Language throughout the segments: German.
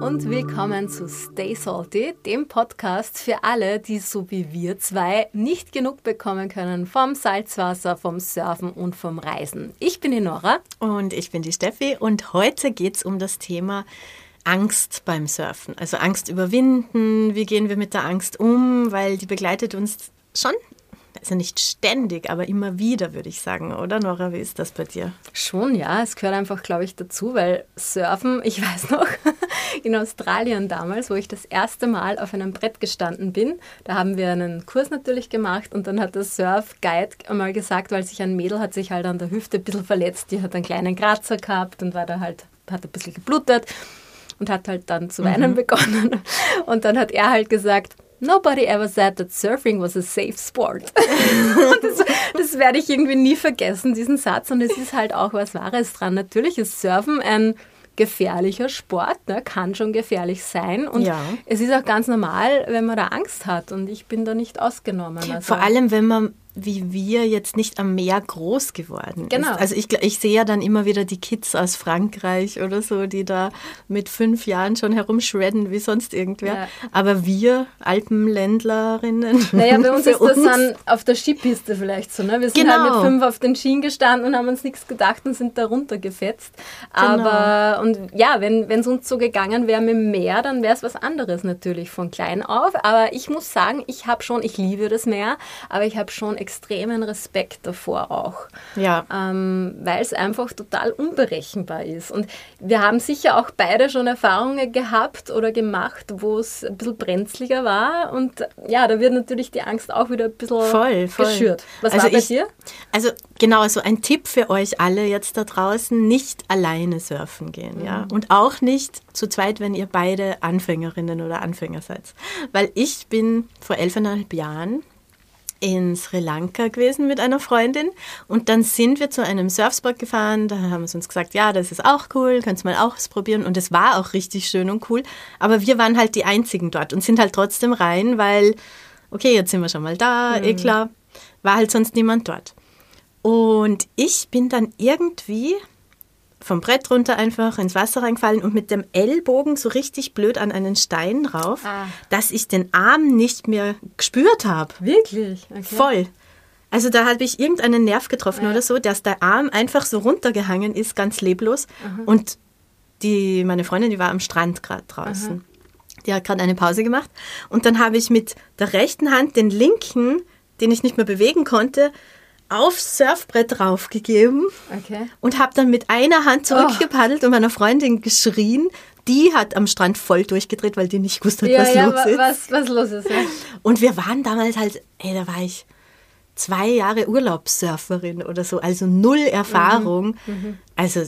Und willkommen zu Stay Salty, dem Podcast für alle, die so wie wir zwei nicht genug bekommen können vom Salzwasser, vom Surfen und vom Reisen. Ich bin die Nora. Und ich bin die Steffi und heute geht es um das Thema Angst beim Surfen. Also Angst überwinden, wie gehen wir mit der Angst um, weil die begleitet uns schon also nicht ständig, aber immer wieder, würde ich sagen, oder Nora, wie ist das bei dir? Schon, ja, es gehört einfach, glaube ich, dazu, weil Surfen, ich weiß noch, in Australien damals, wo ich das erste Mal auf einem Brett gestanden bin, da haben wir einen Kurs natürlich gemacht und dann hat der Surf-Guide einmal gesagt, weil sich ein Mädel hat sich halt an der Hüfte ein bisschen verletzt, die hat einen kleinen Kratzer gehabt und war da halt, hat ein bisschen geblutet und hat halt dann zu weinen mhm. begonnen. Und dann hat er halt gesagt, Nobody ever said that surfing was a safe sport. das, das, werde ich irgendwie nie vergessen, diesen Satz. Und es ist halt auch was Wahres dran. Natürlich ist Surfen ein gefährlicher Sport, ne? kann schon gefährlich sein. Und ja. es ist auch ganz normal, wenn man da Angst hat. Und ich bin da nicht ausgenommen. Also Vor allem, wenn man wie wir jetzt nicht am Meer groß geworden genau. ist. Also ich, ich sehe ja dann immer wieder die Kids aus Frankreich oder so, die da mit fünf Jahren schon herumschredden wie sonst irgendwer. Ja. Aber wir Alpenländlerinnen. Naja, bei uns ist uns das dann auf der Skipiste vielleicht so. Ne? Wir sind genau. halt mit genau. fünf auf den Skien gestanden und haben uns nichts gedacht und sind da runtergefetzt. Aber genau. und ja, wenn es uns so gegangen wäre mit dem Meer, dann wäre es was anderes natürlich von klein auf. Aber ich muss sagen, ich habe schon, ich liebe das Meer, aber ich habe schon extremen Respekt davor auch. Ja. Ähm, weil es einfach total unberechenbar ist. Und wir haben sicher auch beide schon Erfahrungen gehabt oder gemacht, wo es ein bisschen brenzliger war. Und ja, da wird natürlich die Angst auch wieder ein bisschen voll, voll. geschürt. Was also war bei ich, dir? Also genau, so also ein Tipp für euch alle jetzt da draußen, nicht alleine surfen gehen. Mhm. Ja? Und auch nicht zu zweit, wenn ihr beide Anfängerinnen oder Anfänger seid. Weil ich bin vor elfeinhalb Jahren in Sri Lanka gewesen mit einer Freundin und dann sind wir zu einem Surfspot gefahren. Da haben sie uns gesagt, ja, das ist auch cool, könnt ihr mal ausprobieren. Und es war auch richtig schön und cool. Aber wir waren halt die Einzigen dort und sind halt trotzdem rein, weil, okay, jetzt sind wir schon mal da, mhm. eh klar, war halt sonst niemand dort. Und ich bin dann irgendwie vom Brett runter einfach ins Wasser reingefallen und mit dem Ellbogen so richtig blöd an einen Stein rauf, ah. dass ich den Arm nicht mehr gespürt habe. Wirklich? Okay. Voll. Also da habe ich irgendeinen Nerv getroffen ja. oder so, dass der Arm einfach so runtergehangen ist, ganz leblos. Aha. Und die, meine Freundin, die war am Strand gerade draußen. Aha. Die hat gerade eine Pause gemacht. Und dann habe ich mit der rechten Hand den linken, den ich nicht mehr bewegen konnte, aufs Surfbrett draufgegeben okay. und habe dann mit einer Hand zurückgepaddelt oh. und meiner Freundin geschrien. Die hat am Strand voll durchgedreht, weil die nicht wusste, ja, was ja, los ist. Was, was los ist, ja. Und wir waren damals halt, ey, da war ich zwei Jahre Urlaubssurferin oder so, also null Erfahrung. Mhm. Mhm. Also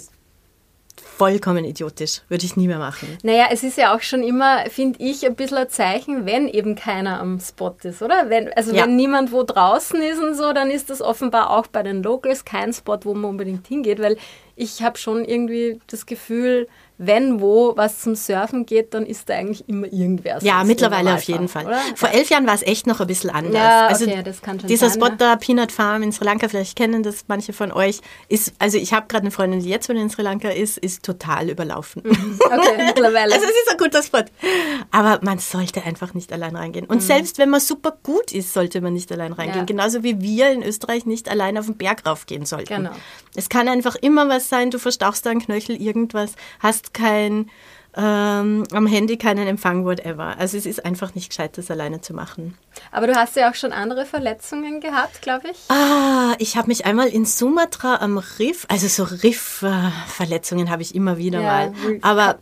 vollkommen idiotisch. Würde ich nie mehr machen. Naja, es ist ja auch schon immer, finde ich, ein bisschen ein Zeichen, wenn eben keiner am Spot ist, oder? Wenn, also ja. wenn niemand wo draußen ist und so, dann ist das offenbar auch bei den Locals kein Spot, wo man unbedingt hingeht, weil ich habe schon irgendwie das Gefühl, wenn wo was zum Surfen geht, dann ist da eigentlich immer irgendwer. Ja, mittlerweile auf jeden Fall. Oder? Vor elf Jahren war es echt noch ein bisschen anders. Ja, also okay, das kann schon dieser sein, Spot da, Peanut Farm in Sri Lanka, vielleicht kennen das manche von euch, ist, also ich habe gerade eine Freundin, die jetzt wieder in Sri Lanka ist, ist total überlaufen. Mhm. Okay, mittlerweile. also es ist ein guter Spot. Aber man sollte einfach nicht allein reingehen. Und mhm. selbst wenn man super gut ist, sollte man nicht allein reingehen. Ja. Genauso wie wir in Österreich nicht allein auf den Berg raufgehen sollten. Genau. Es kann einfach immer was sein, du verstauchst da einen Knöchel, irgendwas, hast kein, ähm, am Handy keinen Empfang, whatever. Also es ist einfach nicht gescheit, das alleine zu machen. Aber du hast ja auch schon andere Verletzungen gehabt, glaube ich. Ah, ich habe mich einmal in Sumatra am Riff, also so Riff-Verletzungen habe ich immer wieder ja, mal. Aber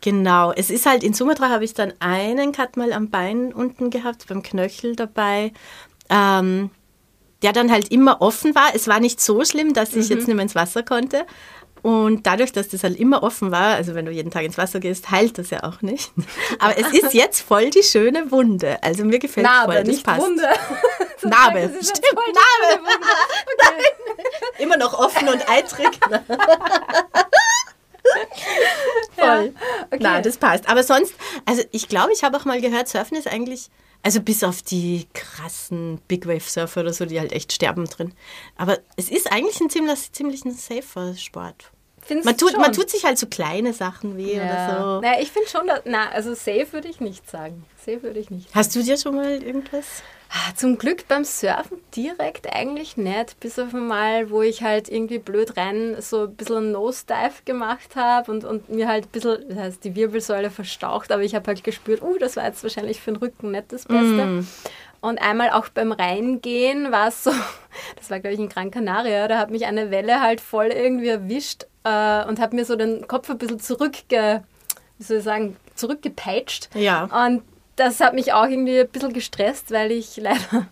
genau, es ist halt in Sumatra habe ich dann einen Cut mal am Bein unten gehabt, beim Knöchel dabei. Ähm, der dann halt immer offen war. Es war nicht so schlimm, dass ich mhm. jetzt nicht mehr ins Wasser konnte. Und dadurch, dass das halt immer offen war, also wenn du jeden Tag ins Wasser gehst, heilt das ja auch nicht. Aber es ist jetzt voll die schöne Wunde. Also mir gefällt Narbe, voll, das nicht passt. Wunde. Narbe, stimmt, Narbe. Okay. Immer noch offen und eitrig. Okay. Na, das passt. Aber sonst, also ich glaube, ich habe auch mal gehört, Surfen ist eigentlich also bis auf die krassen Big Wave Surfer oder so, die halt echt sterben drin. Aber es ist eigentlich ein ziemlich, ziemlich ein safer Sport. finde Man tut, schon. man tut sich halt so kleine Sachen weh oder ja. so. Naja, ich finde schon, dass, na, also safe würde ich nicht sagen. Safe würde ich nicht. Hast du dir schon mal irgendwas? Ah, Zum Glück beim Surfen direkt eigentlich nicht, bis auf einmal, wo ich halt irgendwie blöd rein so ein bisschen Nose-Dive gemacht habe und, und mir halt ein bisschen, das heißt, die Wirbelsäule verstaucht, aber ich habe halt gespürt, uh, das war jetzt wahrscheinlich für den Rücken nicht das Beste. Und einmal auch beim Reingehen war es so, das war glaube ich in Gran Canaria, da hat mich eine Welle halt voll irgendwie erwischt äh, und hat mir so den Kopf ein bisschen zurückge, wie soll ich sagen, zurückgepeitscht. Ja. Und das hat mich auch irgendwie ein bisschen gestresst, weil ich leider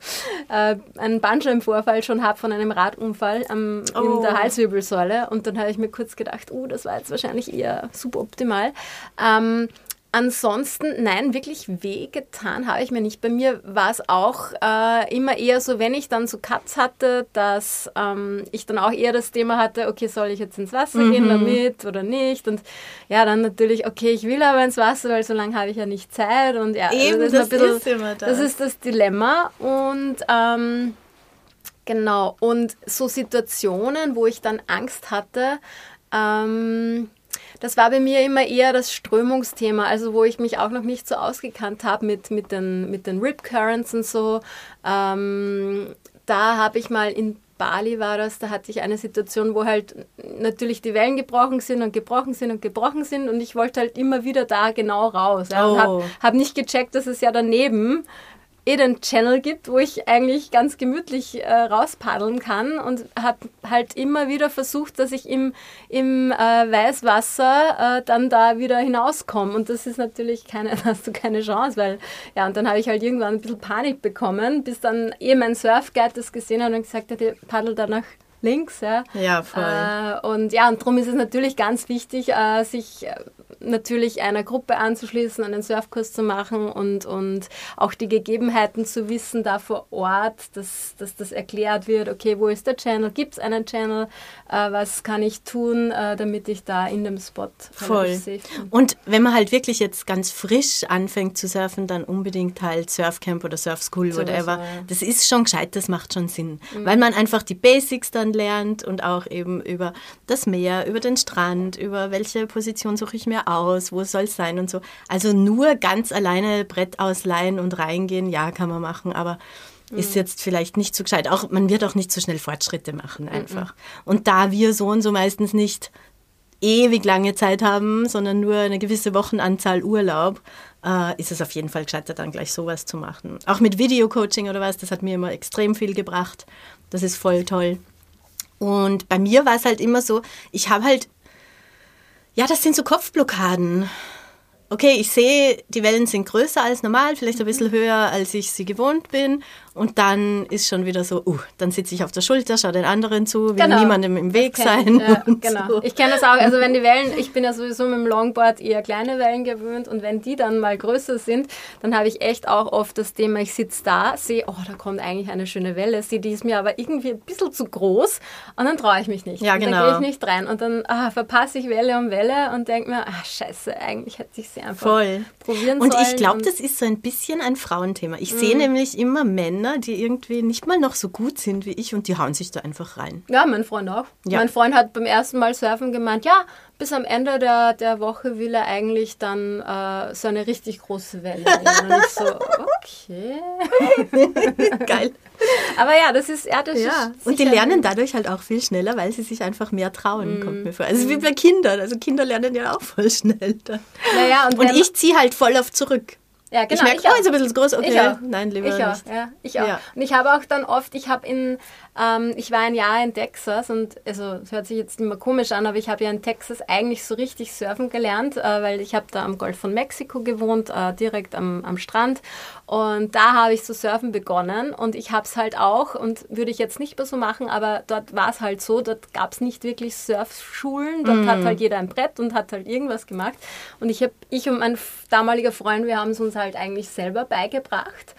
äh, einen Bandscheibenvorfall schon habe von einem Radunfall am, Oh. in der Halswirbelsäule. Und dann habe ich mir kurz gedacht, uh, das war jetzt wahrscheinlich eher suboptimal. Ähm, ansonsten, nein, wirklich wehgetan habe ich mir nicht. Bei mir war es auch äh, immer eher so, wenn ich dann so Cuts hatte, dass ähm, ich dann auch eher das Thema hatte, okay, soll ich jetzt ins Wasser gehen damit oder nicht? Und ja, dann natürlich, okay, ich will aber ins Wasser, weil so lange habe ich ja nicht Zeit. Und ja, also Eben, ist das ein bisschen- ist immer das. Das ist das Dilemma. Und ähm, genau, und so Situationen, wo ich dann Angst hatte, ähm, das war bei mir immer eher das Strömungsthema, also wo ich mich auch noch nicht so ausgekannt habe mit, mit, den, mit den Rip Currents und so. Ähm, da habe ich mal in Bali war das, da hatte ich eine Situation, wo halt natürlich die Wellen gebrochen sind und gebrochen sind und gebrochen sind und ich wollte halt immer wieder da genau raus. Ja, und Oh. habe hab nicht gecheckt, dass es ja daneben eh den Channel gibt, wo ich eigentlich ganz gemütlich äh, rauspaddeln kann und habe halt immer wieder versucht, dass ich im, im äh, Weißwasser äh, dann da wieder hinauskomme. Und das ist natürlich keine, da hast du keine Chance, weil, ja, und dann habe ich halt irgendwann ein bisschen Panik bekommen, bis dann eh mein Surfguide das gesehen hat und gesagt hat, ihr paddelt da nach links, ja. Ja, voll. Äh, und ja, und darum ist es natürlich ganz wichtig, äh, sich äh, natürlich einer Gruppe anzuschließen, einen Surfkurs zu machen und, und auch die Gegebenheiten zu wissen da vor Ort, dass, dass das erklärt wird, okay, wo ist der Channel, gibt es einen Channel, äh, was kann ich tun, äh, damit ich da in dem Spot Voll. Und wenn man halt wirklich jetzt ganz frisch anfängt zu surfen, dann unbedingt halt Surfcamp oder Surfschool, Sowieso, whatever. ja. Mhm. Das ist schon gescheit, das macht schon Sinn. Weil man einfach die Basics dann lernt und auch eben über das Meer, über den Strand, über welche Position suche ich mir aus, wo soll es sein und so. Also nur ganz alleine Brett ausleihen und reingehen, ja, kann man machen, aber Mhm. ist jetzt vielleicht nicht so gescheit. Auch, man wird auch nicht so schnell Fortschritte machen Mhm. einfach. Und da wir so und so meistens nicht ewig lange Zeit haben, sondern nur eine gewisse Wochenanzahl Urlaub, äh, ist es auf jeden Fall gescheiter, dann gleich sowas zu machen. Auch mit Videocoaching oder was, das hat mir immer extrem viel gebracht. Das ist voll toll. Und bei mir war es halt immer so, ich habe halt, ja, das sind so Kopfblockaden. Okay, ich sehe, die Wellen sind größer als normal, vielleicht ein bisschen höher, als ich sie gewohnt bin. Und dann ist schon wieder so, uh, dann sitze ich auf der Schulter, schaue den anderen zu, will Genau. niemandem im Weg Kenn sein. ich, Ja, und genau. so. Ich kenne das auch. Also wenn die Wellen, ich bin ja sowieso mit dem Longboard eher kleine Wellen gewöhnt und wenn die dann mal größer sind, dann habe ich echt auch oft das Thema, ich sitze da, sehe, oh, da kommt eigentlich eine schöne Welle, sehe, die ist mir aber irgendwie ein bisschen zu groß und dann traue ich mich nicht. Ja, und genau. Dann gehe ich nicht rein und dann ah, verpasse ich Welle um Welle und denke mir, ah, scheiße, eigentlich hätte ich sie einfach Voll. probieren Und sollen. ich glaube, und- das ist so ein bisschen ein Frauenthema. Ich Mhm. sehe nämlich immer Männer, die irgendwie nicht mal noch so gut sind wie ich und die hauen sich da einfach rein. Ja, mein Freund auch. Ja. Mein Freund hat beim ersten Mal surfen gemeint, ja, bis am Ende der, der Woche will er eigentlich dann äh, so eine richtig große Welle. nehmen. Und ich so, okay. Geil. Aber ja, das ist, ja, das Ja, ist und die lernen dadurch halt auch viel schneller, weil sie sich einfach mehr trauen, Mhm. kommt mir vor. Also wie bei Kindern. Also Kinder lernen ja auch voll schnell. Dann. Naja, und, Und ich ziehe halt voll oft zurück. Ja, genau, ich merke, oh, ist ein bisschen groß, okay, Ich nein, lieber ich auch, nicht. Ja, ich auch. Ja. Und ich habe auch dann oft, ich habe in, ähm, ich war ein Jahr in Texas und also es hört sich jetzt immer komisch an, aber ich habe ja in Texas eigentlich so richtig surfen gelernt, äh, weil ich habe da am Golf von Mexiko gewohnt, äh, direkt am, am Strand und da habe ich so surfen begonnen und ich habe es halt auch und würde ich jetzt nicht mehr so machen, aber dort war es halt so, dort gab es nicht wirklich Surfschulen, dort hat halt jeder ein Brett und hat halt irgendwas gemacht. Und ich habe, ich und mein damaliger Freund, wir haben es uns halt eigentlich selber beigebracht.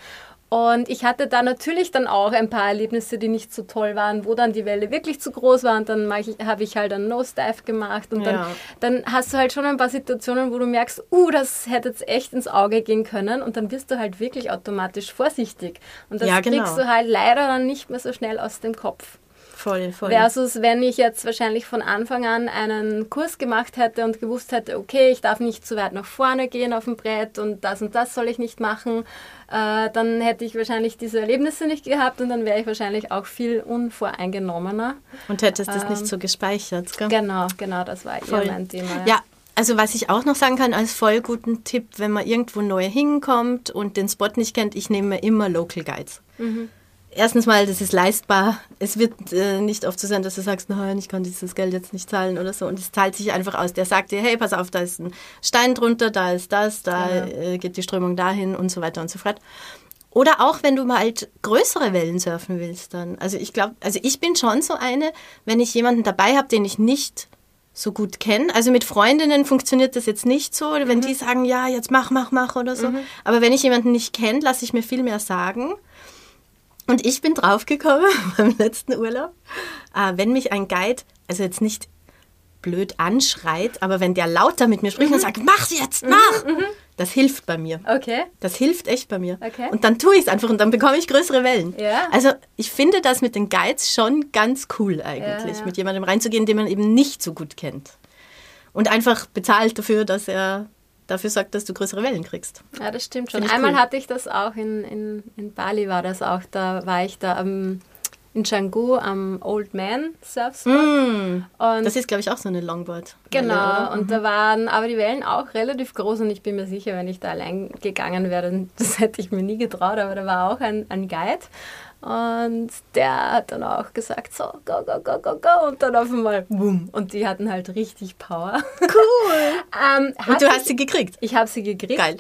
Und ich hatte da natürlich dann auch ein paar Erlebnisse, die nicht so toll waren, wo dann die Welle wirklich zu groß war und dann habe ich halt einen Nose-Dive gemacht und Ja. dann, dann hast du halt schon ein paar Situationen, wo du merkst, uh, das hätte jetzt echt ins Auge gehen können und dann wirst du halt wirklich automatisch vorsichtig. Und das Ja, genau. kriegst du halt leider dann nicht mehr so schnell aus dem Kopf. Voll, voll. Versus, wenn ich jetzt wahrscheinlich von Anfang an einen Kurs gemacht hätte und gewusst hätte, okay, ich darf nicht zu weit nach vorne gehen auf dem Brett und das und das soll ich nicht machen, äh, dann hätte ich wahrscheinlich diese Erlebnisse nicht gehabt und dann wäre ich wahrscheinlich auch viel unvoreingenommener. Und hättest ähm, das nicht so gespeichert, gell? Genau, genau, das war voll. eher mein Thema. Ja. ja, also was ich auch noch sagen kann als voll guten Tipp, wenn man irgendwo neu hinkommt und den Spot nicht kennt, ich nehme immer Local Guides. Mhm erstens mal, das ist leistbar. Es wird äh, nicht oft so sein, dass du sagst, nein, ich kann dieses Geld jetzt nicht zahlen oder so. Und es zahlt sich einfach aus. Der sagt dir, hey, pass auf, da ist ein Stein drunter, da ist das, da ja. äh, geht die Strömung dahin und so weiter und so fort. Oder auch, wenn du mal halt größere Wellen surfen willst dann. Also ich glaube, also ich bin schon so eine, wenn ich jemanden dabei habe, den ich nicht so gut kenne. Also mit Freundinnen funktioniert das jetzt nicht so, wenn mhm. die sagen, ja, jetzt mach, mach, mach oder so. Mhm. Aber wenn ich jemanden nicht kenne, lasse ich mir viel mehr sagen. Und ich bin draufgekommen beim letzten Urlaub, äh, wenn mich ein Guide, also jetzt nicht blöd anschreit, aber wenn der lauter mit mir spricht mhm. und sagt, mach jetzt, mach, mhm, mhm, das hilft bei mir. Okay. Das hilft echt bei mir. Okay. Und dann tue ich es einfach und dann bekomme ich größere Wellen. Ja. Also ich finde das mit den Guides schon ganz cool eigentlich, ja, ja. mit jemandem reinzugehen, den man eben nicht so gut kennt. Und einfach bezahlt dafür, dass er dafür sorgt, dass du größere Wellen kriegst. Ja, das stimmt schon. Einmal cool. hatte ich das auch in, in, in Bali, war das auch. Da war ich da am, in Canggu am Old Man Surfspot. Mm, das ist, glaube ich, auch so eine Longboard. Genau, oder? und mhm. da waren aber die Wellen auch relativ groß und ich bin mir sicher, wenn ich da allein gegangen wäre, das hätte ich mir nie getraut, aber da war auch ein, ein Guide und der hat dann auch gesagt, so, go, go, go, go, go. Und dann auf einmal, boom. Und die hatten halt richtig Power. Cool. ähm, und du hast sie gekriegt? Ich habe sie gekriegt. Geil.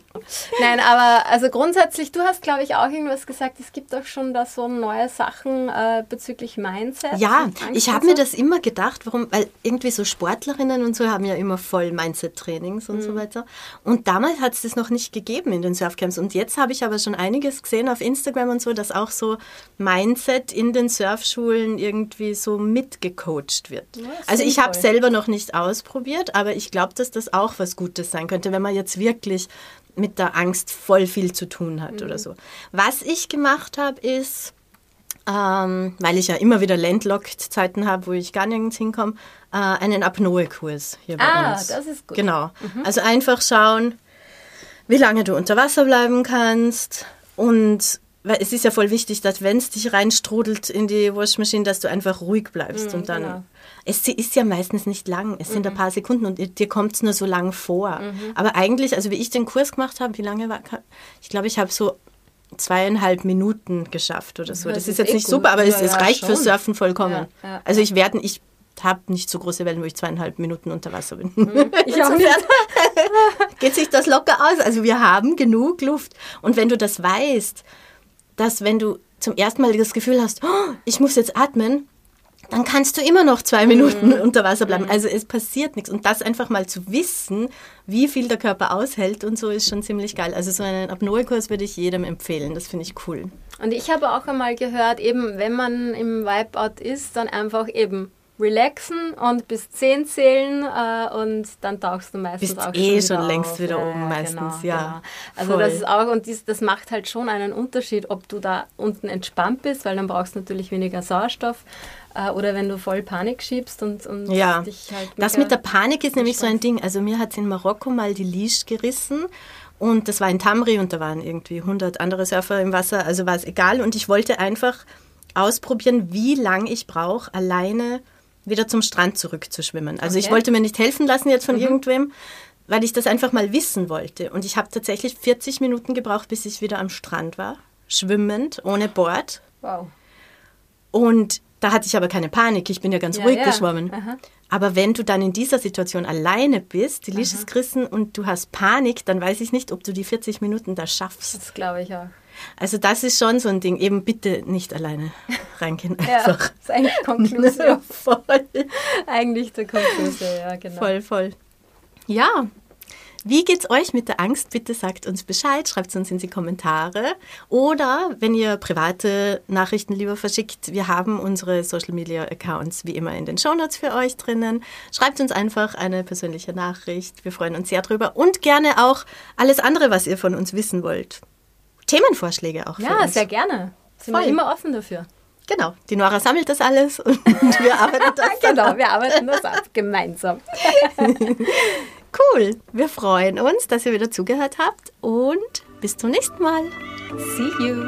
Nein, aber also grundsätzlich, du hast, glaube ich, auch irgendwas gesagt, es gibt auch schon da so neue Sachen äh, bezüglich Mindset. Ja, ich habe mir das immer gedacht, warum, weil irgendwie so Sportlerinnen und so haben ja immer voll Mindset-Trainings und mhm. so weiter. Und damals hat es das noch nicht gegeben in den Surfcamps. Und jetzt habe ich aber schon einiges gesehen auf Instagram und so, dass auch so Mindset in den Surfschulen irgendwie so mitgecoacht wird. Ja, also ich habe selber noch nicht ausprobiert, aber ich glaube, dass das auch was Gutes sein könnte, wenn man jetzt wirklich mit der Angst voll viel zu tun hat mhm. oder so. Was ich gemacht habe, ist, ähm, weil ich ja immer wieder Landlocked-Zeiten habe, wo ich gar nirgends hinkomme, äh, einen Apnoe-Kurs hier bei ah, uns. Ah, das ist gut. Genau. Mhm. Also einfach schauen, wie lange du unter Wasser bleiben kannst und weil es ist ja voll wichtig, dass wenn es dich reinstrudelt in die Waschmaschine, dass du einfach ruhig bleibst mhm, und dann. Genau. Es ist ja meistens nicht lang, es sind ein mhm. paar Sekunden und dir kommt es nur so lang vor. Mhm. Aber eigentlich, also wie ich den Kurs gemacht habe, wie lange war, ich glaube, ich habe so zweieinhalb Minuten geschafft oder so. Das, das ist, ist, jetzt eh nicht gut. super, aber ja, es, es ja, reicht schon. für Surfen vollkommen. Ja, also ich werde, ich habe nicht so große Wellen, wo ich zweieinhalb Minuten unter Wasser bin. Mhm. Ich auch nicht. geht sich das locker aus. Also wir haben genug Luft. Und wenn du das weißt, dass wenn du zum ersten Mal das Gefühl hast, oh, ich muss jetzt atmen, dann kannst du immer noch zwei Minuten mhm. unter Wasser bleiben. Mhm. Also es passiert nichts. Und das einfach mal zu wissen, wie viel der Körper aushält und so, ist schon ziemlich geil. Also so einen Apnoe-Kurs würde ich jedem empfehlen. Das finde ich cool. Und ich habe auch einmal gehört, eben wenn man im Wipeout ist, dann einfach eben relaxen und bis 10 zählen äh, und dann tauchst du meistens Bist auch eh schon, schon längst auf. wieder oben genau, meistens, genau, ja. Genau. Also Voll. das ist auch, und dies, das macht halt schon einen Unterschied, ob du da unten entspannt bist, weil dann brauchst du natürlich weniger Sauerstoff äh, oder wenn du voll Panik schiebst und, und ja. dich halt... Das mit der Panik ist nämlich so ein Ding. Also mir hat es in Marokko mal die Leash gerissen und das war in Tamri und da waren irgendwie 100 andere Surfer im Wasser, also war es egal und ich wollte einfach ausprobieren, wie lange ich brauche, alleine wieder zum Strand zurückzuschwimmen. Also okay. ich wollte mir nicht helfen lassen jetzt von mhm. irgendwem, weil ich das einfach mal wissen wollte. Und ich habe tatsächlich 40 Minuten gebraucht, bis ich wieder am Strand war, schwimmend, ohne Bord. Wow. Und da hatte ich aber keine Panik, ich bin ja ganz ja, ruhig ja. geschwommen. Aha. Aber wenn du dann in dieser Situation alleine bist, die Licht ist gerissen und du hast Panik, dann weiß ich nicht, ob du die 40 Minuten da schaffst. Das glaube ich auch. Also das ist schon so ein Ding. Eben bitte nicht alleine reingehen. ja, das ist eigentlich Konklusion. voll. Eigentlich der Konklusion, ja, genau. Voll, voll. Ja, wie geht's euch mit der Angst? Bitte sagt uns Bescheid, schreibt es uns in die Kommentare. Oder wenn ihr private Nachrichten lieber verschickt, wir haben unsere Social Media Accounts wie immer in den Shownotes für euch drinnen. Schreibt uns einfach eine persönliche Nachricht. Wir freuen uns sehr drüber. Und gerne auch alles andere, was ihr von uns wissen wollt. Themenvorschläge auch. Ja, sehr gerne. Sind Voll. wir immer offen dafür. Genau, die Nora sammelt das alles und wir arbeiten das Genau, ab. wir arbeiten das ab, gemeinsam. cool, wir freuen uns, dass ihr wieder zugehört habt und bis zum nächsten Mal. See you.